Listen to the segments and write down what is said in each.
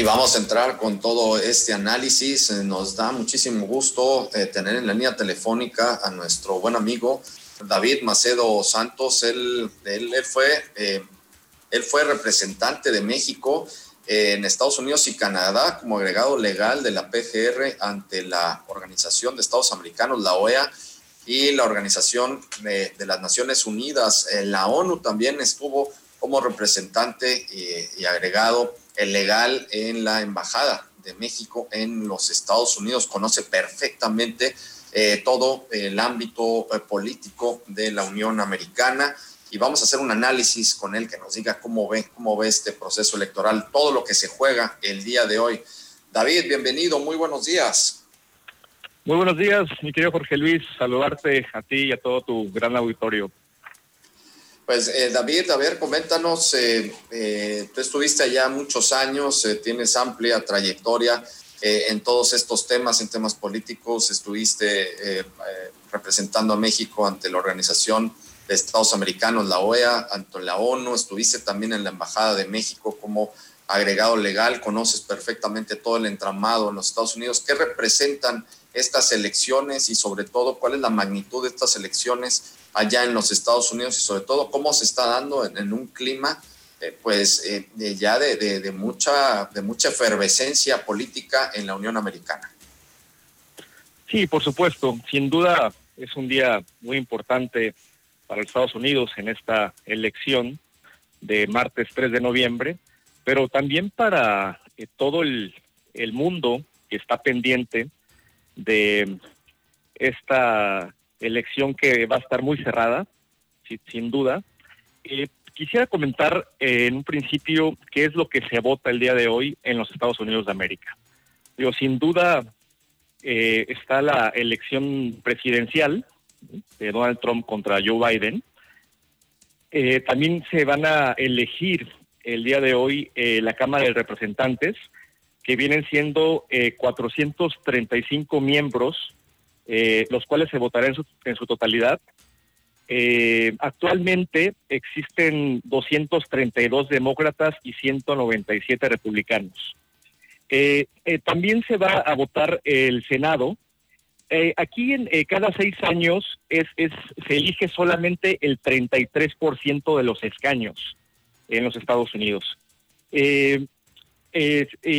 Y vamos a entrar con todo este análisis. Eh, nos da muchísimo gusto eh, tener en la línea telefónica a nuestro buen amigo David Macedo Santos. Él, él, fue, eh, él fue representante de México en Estados Unidos y Canadá como agregado legal de la PGR ante la Organización de Estados Americanos, la OEA, y la Organización de, las Naciones Unidas. la ONU también estuvo como representante y, agregado legal en la Embajada de México en los Estados Unidos. Conoce perfectamente eh, todo el ámbito eh, político de la Unión Americana y vamos a hacer un análisis con él que nos diga cómo ve, cómo ve este proceso electoral, todo lo que se juega el día de hoy. David, bienvenido, muy buenos días. Muy buenos días, mi querido Jorge Luis, saludarte a ti y a todo tu gran auditorio. Pues eh, David, a ver, coméntanos, eh, eh, tú estuviste allá muchos años, tienes amplia trayectoria en todos estos temas, en temas políticos, estuviste representando a México ante la Organización de Estados Americanos, la OEA, ante la ONU, estuviste también en la Embajada de México como agregado legal, conoces perfectamente todo el entramado en los Estados Unidos. ¿Qué representan estas elecciones y sobre todo cuál es la magnitud de estas elecciones allá en los Estados Unidos y sobre todo cómo se está dando en, un clima eh, pues eh, ya de, mucha, de mucha efervescencia política en la Unión Americana. Sí, por supuesto, sin duda es un día muy importante para Estados Unidos en esta elección de martes 3 de noviembre, pero también para eh, todo el, el mundo que está pendiente de esta elección que va a estar muy cerrada, sin duda. Eh, quisiera comentar eh, en un principio qué es lo que se vota el día de hoy en los Estados Unidos de América. Digo, sin duda eh, está la elección presidencial de Donald Trump contra Joe Biden. también se van a elegir el día de hoy la Cámara de Representantes, que vienen siendo 435 miembros eh, los cuales se votarán en su, en su totalidad. Eh, actualmente existen 232 demócratas y 197 republicanos. Eh, también se va a votar el Senado. aquí en cada seis años es, se elige solamente el 33% de los escaños en los Estados Unidos. Eh,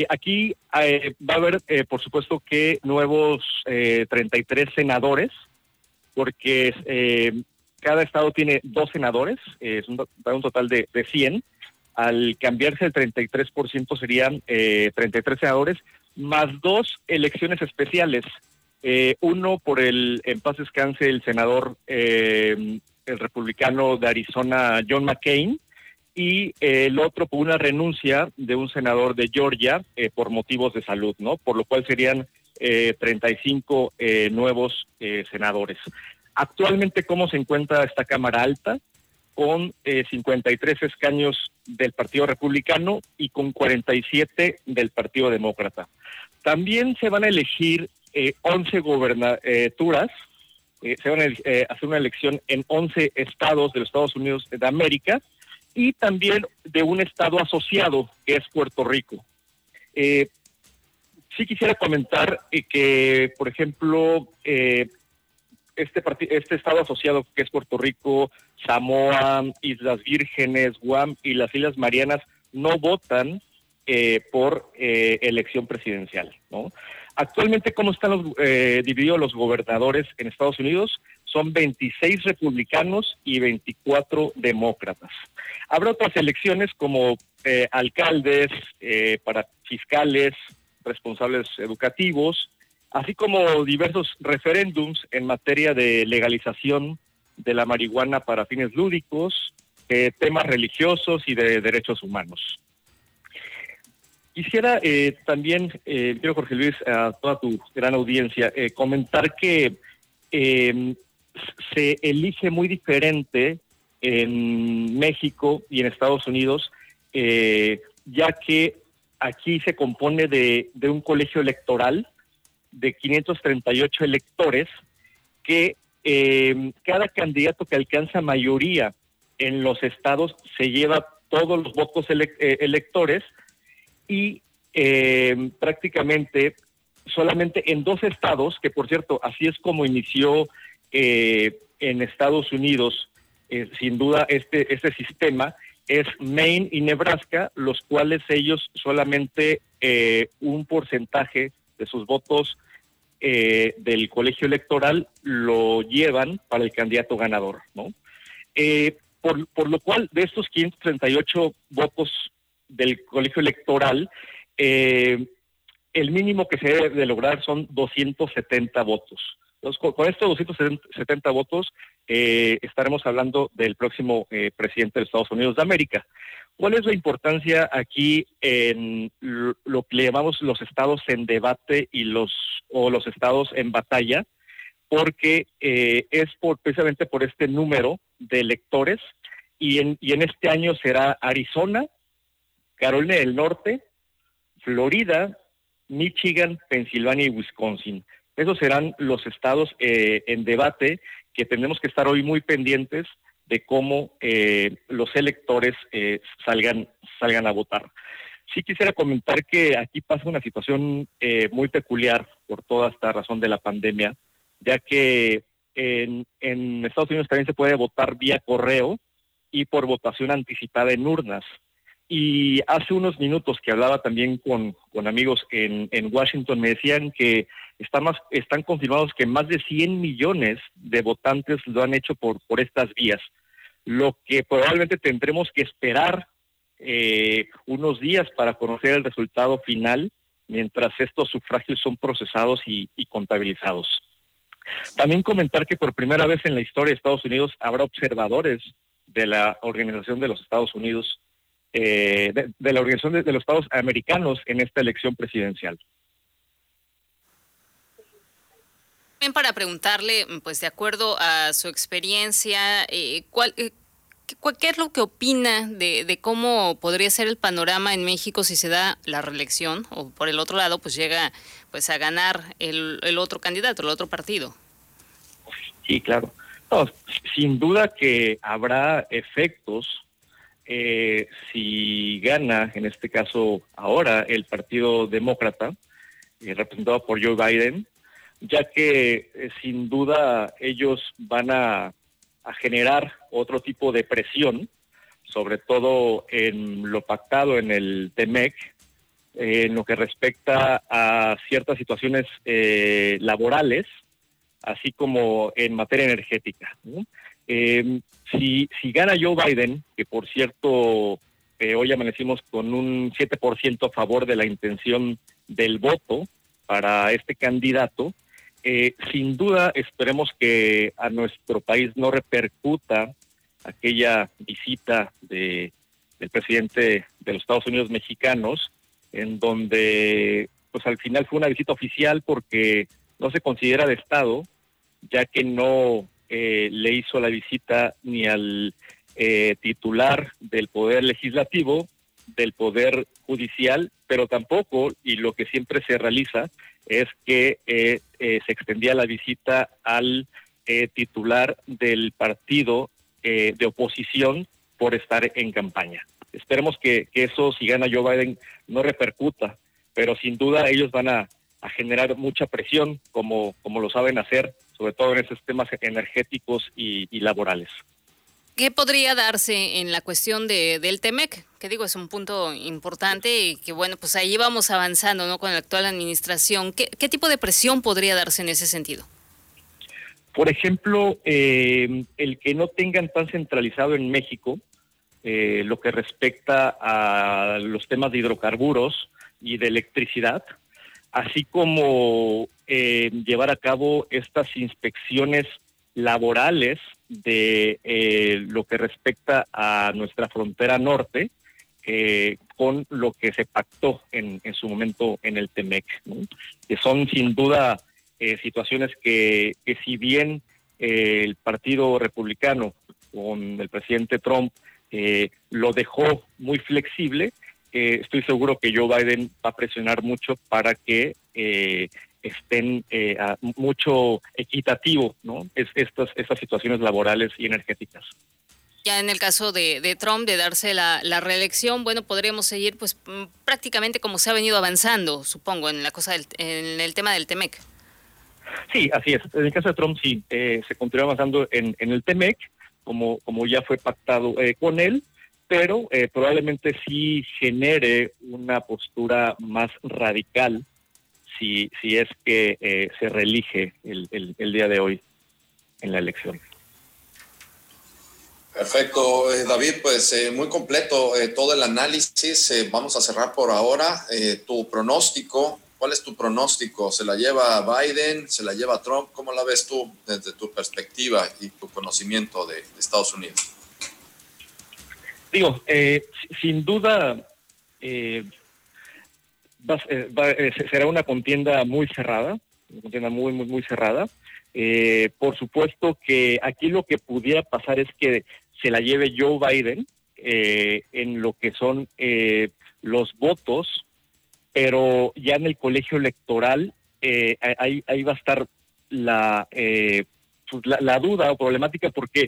aquí eh, va a haber, eh, por supuesto, que nuevos 33 senadores, porque cada estado tiene dos senadores, es un, un, total de, de 100. Al cambiarse el 33% serían 33 senadores, más dos elecciones especiales. uno por el, en paz descanse, el senador, el republicano de Arizona, John McCain, y el otro por una renuncia de un senador de Georgia eh, por motivos de salud, ¿no? Por lo cual serían eh, 35 eh, nuevos eh, senadores. Actualmente, ¿cómo se encuentra esta Cámara Alta? Con 53 escaños del Partido Republicano y con 47 del Partido Demócrata. También se van a elegir 11 gobernaturas, se van a hacer una elección en 11 estados de los Estados Unidos de América, y también de un estado asociado que es Puerto Rico. Eh, sí quisiera comentar eh, que, por ejemplo, eh, este, este estado asociado que es Puerto Rico, Samoa, Islas Vírgenes, Guam y las Islas Marianas no votan por elección presidencial. ¿no? Actualmente, ¿cómo están los, divididos los gobernadores en Estados Unidos? Son 26 republicanos y 24 demócratas. Habrá otras elecciones como eh, alcaldes, eh, para fiscales, responsables educativos, así como diversos referéndums en materia de legalización de la marihuana para fines lúdicos, eh, temas religiosos y de derechos humanos. Quisiera también, quiero Jorge Luis, a toda tu gran audiencia, comentar que se elige muy diferente en México y en Estados Unidos, eh, ya que aquí se compone de, un colegio electoral de 538 electores que eh, cada candidato que alcanza mayoría en los estados se lleva todos los votos eh, electores y prácticamente solamente en dos estados, que por cierto, así es como inició en Estados Unidos, sin duda, este, este sistema, es Maine y Nebraska, los cuales ellos solamente un porcentaje de sus votos eh, del colegio electoral lo llevan para el candidato ganador, ¿no? Eh, por, por, lo cual, de estos 538 votos del colegio electoral, eh, el mínimo que se debe de lograr son 270 votos. Con, estos 270 votos estaremos hablando del próximo presidente de Estados Unidos de América. ¿Cuál es la importancia aquí en lo que le llamamos los estados en debate y los o los estados en batalla? Porque eh, es por, precisamente por este número de electores y en, y en este año será Arizona, Carolina del Norte, Florida, Michigan, Pensilvania y Wisconsin. Esos serán los estados eh, en debate que tenemos que estar hoy muy pendientes de cómo eh, los electores eh, salgan, salgan a votar. Sí quisiera comentar que aquí pasa una situación muy peculiar por toda esta razón de la pandemia, ya que en Estados Unidos también se puede votar vía correo y por votación anticipada en urnas. Y hace unos minutos que hablaba también con, con amigos en, en, Washington, me decían que está más, están confirmados que más de 100 millones de votantes lo han hecho por, por estas vías, lo que probablemente tendremos que esperar eh, unos días para conocer el resultado final mientras estos sufragios son procesados y, y contabilizados. También comentar que por primera vez en la historia de Estados Unidos habrá observadores de la Organización de los Estados Unidos eh, de, la Organización de, los Estados Americanos en esta elección presidencial. También para preguntarle, pues de acuerdo a su experiencia, eh, ¿cuál, eh, ¿qué es lo que opina de, de, cómo podría ser el panorama en México si se da la reelección o por el otro lado pues llega pues a ganar el, el otro candidato, el otro partido? Sí, claro. sin duda que habrá efectos eh, si gana, en este caso ahora, el Partido Demócrata, eh, representado por Joe Biden, ya que eh, sin duda ellos van a, generar otro tipo de presión, sobre todo en lo pactado en el TEMEC, en lo que respecta a ciertas situaciones laborales, así como en materia energética. Si, si gana Joe Biden, que por cierto eh, hoy amanecimos con un 7% a favor de la intención del voto para este candidato, eh, sin duda esperemos que a nuestro país no repercuta aquella visita de, del presidente de los Estados Unidos mexicanos, en donde pues al final fue una visita oficial porque no se considera de Estado, ya que no eh, le hizo la visita ni al eh, titular del Poder Legislativo, del Poder Judicial, pero tampoco, y lo que siempre se realiza, es que eh, se extendía la visita al titular del partido de oposición por estar en campaña. Esperemos que, eso, si gana Joe Biden, no repercuta, pero sin duda ellos van a, a generar mucha presión, como, como lo saben hacer sobre todo en esos temas energéticos y, laborales. ¿Qué podría darse en la cuestión de, del TEMEC? Que digo, es un punto importante y que bueno, pues ahí vamos avanzando ¿no? con la actual administración. ¿Qué, tipo de presión podría darse en ese sentido? Por ejemplo, eh, el que no tengan tan centralizado en México eh, lo que respecta a los temas de hidrocarburos y de electricidad, así como eh, llevar a cabo estas inspecciones laborales de eh, lo que respecta a nuestra frontera norte, eh, con lo que se pactó en, en, su momento en el TEMEC, que son sin duda situaciones que, que, si bien el Partido Republicano con el presidente Trump lo dejó muy flexible, estoy seguro que Joe Biden va a presionar mucho para que eh, estén eh, mucho equitativo, ¿no? Es, estas, estas situaciones laborales y energéticas. Ya en el caso de, Trump, de darse la, reelección, bueno, podríamos seguir pues mm, prácticamente como se ha venido avanzando, supongo, en la cosa del, en el tema del TEMEC. Sí, así es. En el caso de Trump sí, eh, se continúa avanzando en, en el TEMEC, como, como ya fue pactado eh, con él, pero eh, probablemente sí genere una postura más radical si, si es que se reelige el, el, día de hoy en la elección. Perfecto, eh, David, pues eh, muy completo eh, todo el análisis. vamos a cerrar por ahora. tu pronóstico, ¿cuál es tu pronóstico? ¿Se la lleva Biden? ¿Se la lleva Trump? ¿Cómo la ves tú desde tu perspectiva y tu conocimiento de, Estados Unidos? Digo, sin duda será una contienda muy cerrada, una contienda muy, muy, muy cerrada. por supuesto que aquí lo que pudiera pasar es que se la lleve Joe Biden eh, en lo que son eh, los votos, pero ya en el colegio electoral eh, ahí, ahí, va a estar la, pues la, duda o problemática porque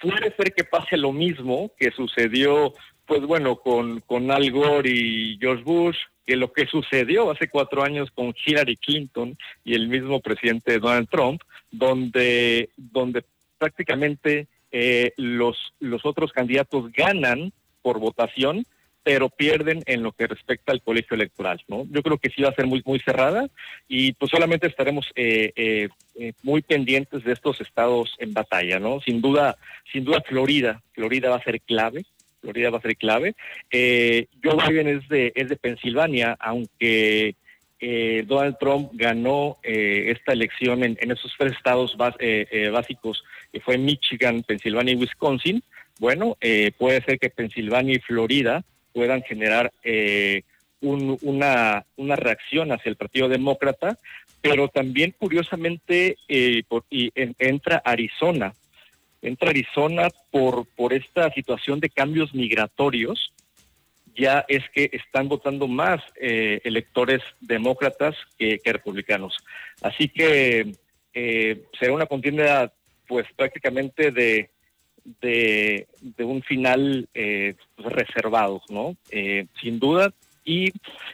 puede ser que pase lo mismo que sucedió, pues bueno, con, con Al Gore y George Bush, que lo que sucedió hace cuatro años con Hillary Clinton y el mismo presidente Donald Trump, donde, donde prácticamente eh, los, los otros candidatos ganan por votación, pero pierden en lo que respecta al colegio electoral, ¿no? Yo creo que sí va a ser muy muy cerrada y pues solamente estaremos eh, eh, muy pendientes de estos estados en batalla, ¿no? Sin duda, sin duda Florida, Florida va a ser clave, Florida va a ser clave. Eh, Joe Biden es de es de Pensilvania, aunque eh, Donald Trump ganó eh, esta elección en, esos tres estados eh, básicos, que fue Michigan, Pensilvania y Wisconsin, bueno, puede ser que Pensilvania y Florida puedan generar una, una reacción hacia el Partido Demócrata, pero también curiosamente entra Arizona, entra Arizona por, por esta situación de cambios migratorios, ya es que están votando más eh, electores demócratas que, republicanos. Así que eh, será una contienda pues prácticamente de, de, un final eh, pues, reservado, ¿no? sin duda. Y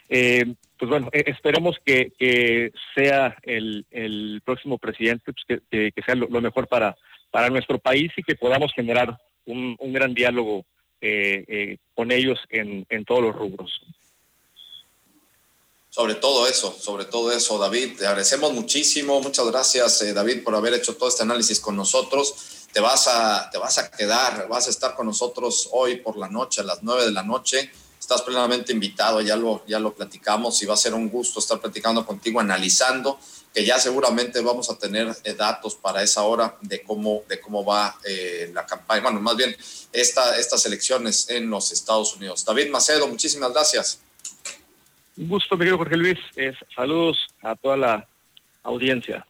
pues bueno, esperemos que, sea el, próximo presidente, pues, que, sea lo, mejor para, para nuestro país y que podamos generar un, un gran diálogo eh, eh, con ellos en, en todos los rubros. Sobre todo eso, sobre todo eso, David. Te agradecemos muchísimo. Muchas gracias, eh, David, por haber hecho todo este análisis con nosotros. Te vas, a, te vas a quedar, vas a estar con nosotros hoy por la noche, a las nueve de la noche. Estás plenamente invitado, ya lo, ya lo platicamos y va a ser un gusto estar platicando contigo, analizando que ya seguramente vamos a tener eh, datos para esa hora de cómo, de cómo va eh, la campaña, bueno, más bien esta, estas elecciones en los Estados Unidos. David Macedo, muchísimas gracias. Un gusto, mi querido Jorge Luis. saludos a toda la audiencia.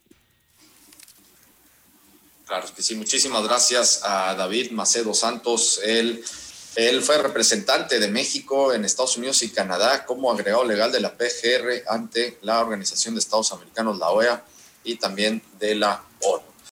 Claro que sí, muchísimas gracias a David Macedo Santos, el él fue representante de México en Estados Unidos y Canadá como agregado legal de la PGR ante la Organización de Estados Americanos, la OEA, y también de la ONU.